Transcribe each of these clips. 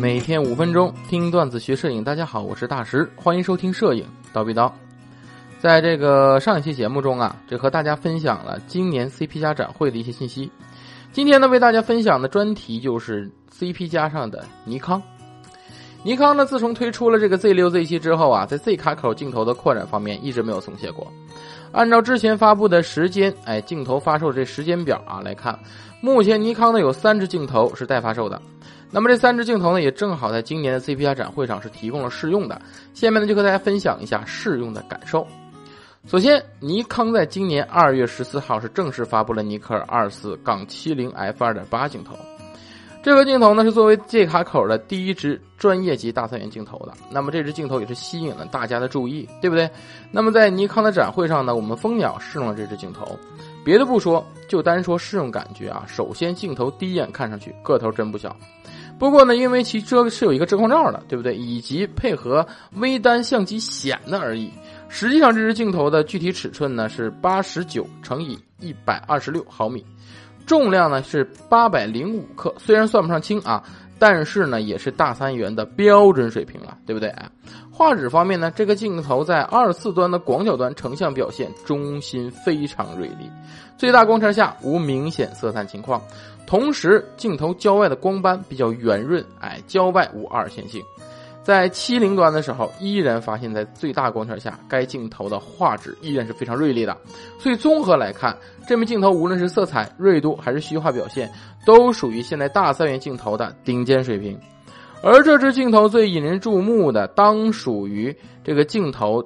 每天五分钟听段子学摄影，大家好，我是大石，欢迎收听摄影刀逼刀。在这个上一期节目中啊，这和大家分享了今年 CP 加展会的一些信息。今天呢，为大家分享的专题就是 CP 加上的尼康。尼康呢，自从推出了这个 Z 六 Z 七之后啊，在 Z 卡口镜头的扩展方面一直没有松懈过。按照之前发布的时间，哎，镜头发售这时间表啊来看，目前尼康呢有三支镜头是待发售的。那么这三支镜头呢，也正好在今年的 CPI 展会上是提供了试用的。下面呢就和大家分享一下试用的感受。首先，尼康在今年二月十四号是正式发布了尼克尔二四杠七零 f 二点八镜头。这个镜头呢是作为 Z 卡口的第一支专业级大三元镜头的。那么这支镜头也是吸引了大家的注意，对不对？那么在尼康的展会上呢，我们蜂鸟试用了这支镜头。别的不说，就单说试用感觉啊，首先镜头第一眼看上去个头真不小。不过呢，因为其遮是有一个遮光罩的，对不对？以及配合微单相机显的而已。实际上这支镜头的具体尺寸呢是八十九乘以一百二十六毫米。重量呢是八百零五克，虽然算不上轻啊，但是呢也是大三元的标准水平了，对不对啊？画质方面呢，这个镜头在二四端的广角端成像表现中心非常锐利，最大光圈下无明显色散情况，同时镜头焦外的光斑比较圆润，哎，焦外无二线性。在七零端的时候，依然发现，在最大光圈下，该镜头的画质依然是非常锐利的。所以综合来看，这枚镜头无论是色彩锐度还是虚化表现，都属于现在大三元镜头的顶尖水平。而这支镜头最引人注目的，当属于这个镜头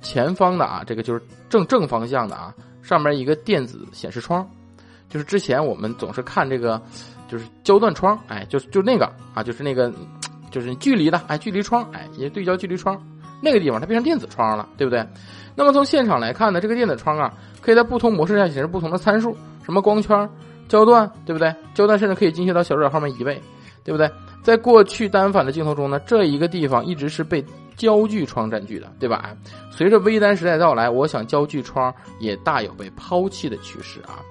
前方的啊，这个就是正正方向的啊，上面一个电子显示窗，就是之前我们总是看这个，就是焦段窗，哎，就就那个啊，就是那个。就是距离的，哎，距离窗，哎，也对焦距离窗，那个地方它变成电子窗了，对不对？那么从现场来看呢，这个电子窗啊，可以在不同模式下显示不同的参数，什么光圈、焦段，对不对？焦段甚至可以精确到小数点后面一位，对不对？在过去单反的镜头中呢，这一个地方一直是被焦距窗占据的，对吧？随着微单时代到来，我想焦距窗也大有被抛弃的趋势啊。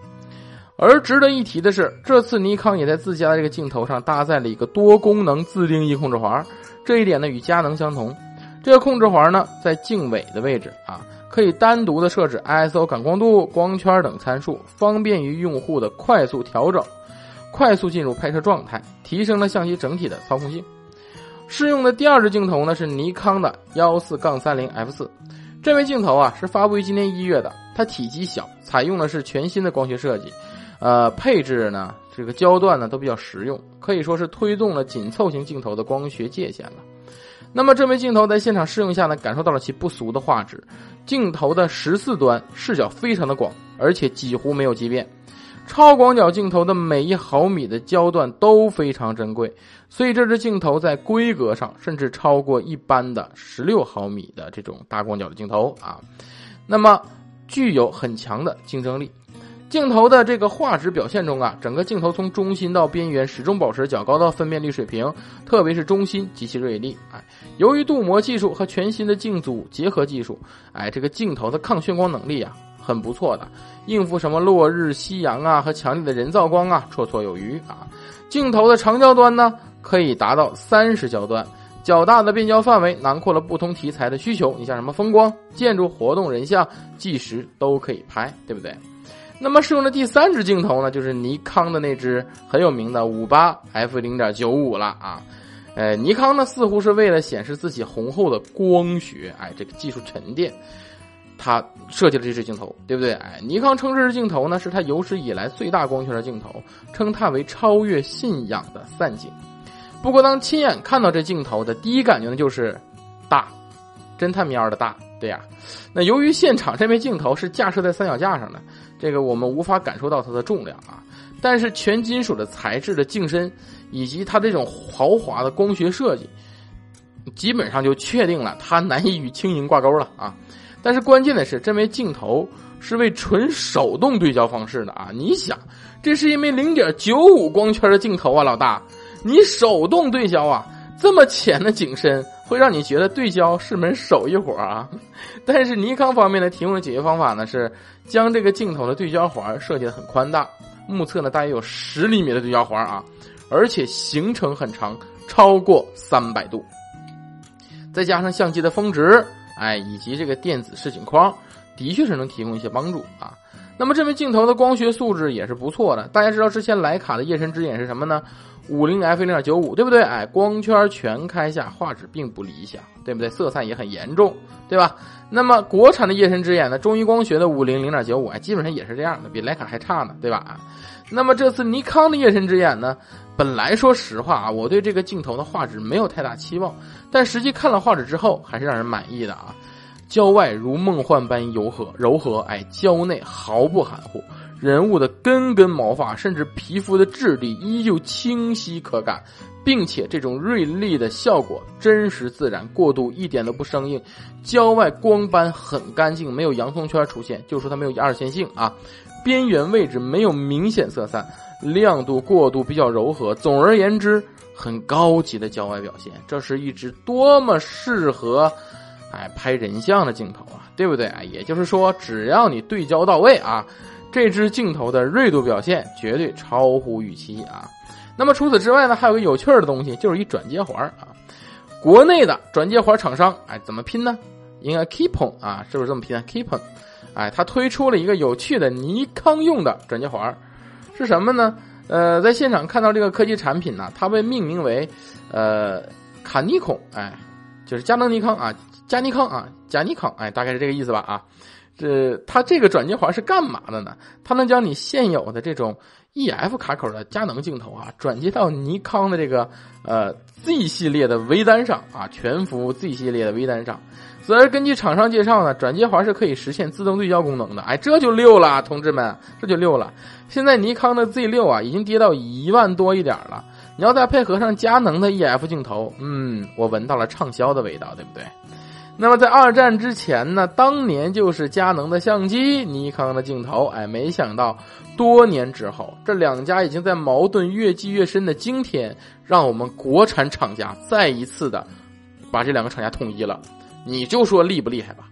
而值得一提的是，这次尼康也在自家的这个镜头上搭载了一个多功能自定义控制环，这一点呢与佳能相同。这个控制环呢在镜尾的位置啊，可以单独的设置 ISO 感光度、光圈等参数，方便于用户的快速调整，快速进入拍摄状态，提升了相机整体的操控性。试用的第二支镜头呢是尼康的幺四杠三零 F 四，这枚镜头啊是发布于今年一月的，它体积小，采用的是全新的光学设计。呃，配置呢，这个焦段呢都比较实用，可以说是推动了紧凑型镜头的光学界限了。那么这枚镜头在现场试用下呢，感受到了其不俗的画质。镜头的十四端视角非常的广，而且几乎没有畸变。超广角镜头的每一毫米的焦段都非常珍贵，所以这支镜头在规格上甚至超过一般的十六毫米的这种大广角的镜头啊。那么具有很强的竞争力。镜头的这个画质表现中啊，整个镜头从中心到边缘始终保持较高的分辨率水平，特别是中心极其锐利。哎，由于镀膜技术和全新的镜组结合技术，哎，这个镜头的抗眩光能力啊很不错的，应付什么落日、夕阳啊和强烈的人造光啊绰绰有余啊。镜头的长焦端呢可以达到三十焦段，较大的变焦范围囊括了不同题材的需求。你像什么风光、建筑、活动、人像、纪实都可以拍，对不对？那么试用的第三支镜头呢，就是尼康的那支很有名的五八 f 零点九五了啊。呃，尼康呢似乎是为了显示自己雄厚的光学，哎，这个技术沉淀，它设计了这支镜头，对不对？哎，尼康称这支镜头呢是它有史以来最大光圈的镜头，称它为超越信仰的散景。不过当亲眼看到这镜头的第一感觉呢，就是大，真他喵的大。对呀，那由于现场这枚镜头是架设在三脚架上的，这个我们无法感受到它的重量啊。但是全金属的材质的镜身，以及它这种豪华的光学设计，基本上就确定了它难以与轻盈挂钩了啊。但是关键的是，这枚镜头是为纯手动对焦方式的啊。你想，这是一枚零点九五光圈的镜头啊，老大，你手动对焦啊，这么浅的景深。会让你觉得对焦是门手艺活啊，但是尼康方面呢提供的解决方法呢是将这个镜头的对焦环设计的很宽大，目测呢大约有十厘米的对焦环啊，而且行程很长，超过三百度。再加上相机的峰值，哎，以及这个电子示景框，的确是能提供一些帮助啊。那么这枚镜头的光学素质也是不错的。大家知道之前徕卡的夜神之眼是什么呢？五零 f 零点九五，对不对？哎，光圈全开下，画质并不理想，对不对？色散也很严重，对吧？那么国产的夜神之眼呢？中医光学的五零零点九五，哎，基本上也是这样的，比徕卡还差呢，对吧？那么这次尼康的夜神之眼呢？本来说实话啊，我对这个镜头的画质没有太大期望，但实际看了画质之后，还是让人满意的啊。焦外如梦幻般柔和，柔和，哎，焦内毫不含糊。人物的根根毛发，甚至皮肤的质地依旧清晰可感，并且这种锐利的效果真实自然，过渡一点都不生硬。焦外光斑很干净，没有洋葱圈出现，就说它没有二线性啊。边缘位置没有明显色散，亮度过渡比较柔和。总而言之，很高级的焦外表现。这是一支多么适合，哎，拍人像的镜头啊，对不对啊？也就是说，只要你对焦到位啊。这支镜头的锐度表现绝对超乎预期啊！那么除此之外呢，还有个有趣的东西，就是一转接环啊。国内的转接环厂商，哎，怎么拼呢？应该 Keepon 啊，是不是这么拼啊？Keepon，哎，它推出了一个有趣的尼康用的转接环，是什么呢？呃，在现场看到这个科技产品呢，它被命名为呃卡尼孔，哎，就是佳能尼康啊，佳尼康啊，佳尼康，哎，大概是这个意思吧啊。这它这个转接环是干嘛的呢？它能将你现有的这种 EF 卡口的佳能镜头啊，转接到尼康的这个呃 Z 系列的微单上啊，全幅 Z 系列的微单上。所以根据厂商介绍呢，转接环是可以实现自动对焦功能的。哎，这就六了，同志们，这就六了。现在尼康的 Z 六啊，已经跌到一万多一点了。你要再配合上佳能的 EF 镜头，嗯，我闻到了畅销的味道，对不对？那么在二战之前呢，当年就是佳能的相机，尼康的镜头，哎，没想到多年之后，这两家已经在矛盾越积越深的今天，让我们国产厂家再一次的把这两个厂家统一了，你就说厉不厉害吧？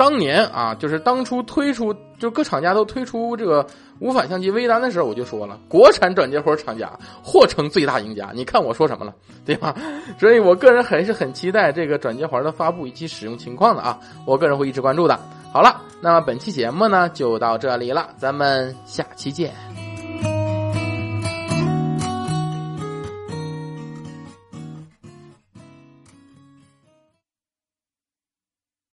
当年啊，就是当初推出，就各厂家都推出这个无反相机微单的时候，我就说了，国产转接环厂家或成最大赢家。你看我说什么了，对吧？所以我个人还是很期待这个转接环的发布以及使用情况的啊，我个人会一直关注的。好了，那么本期节目呢就到这里了，咱们下期见。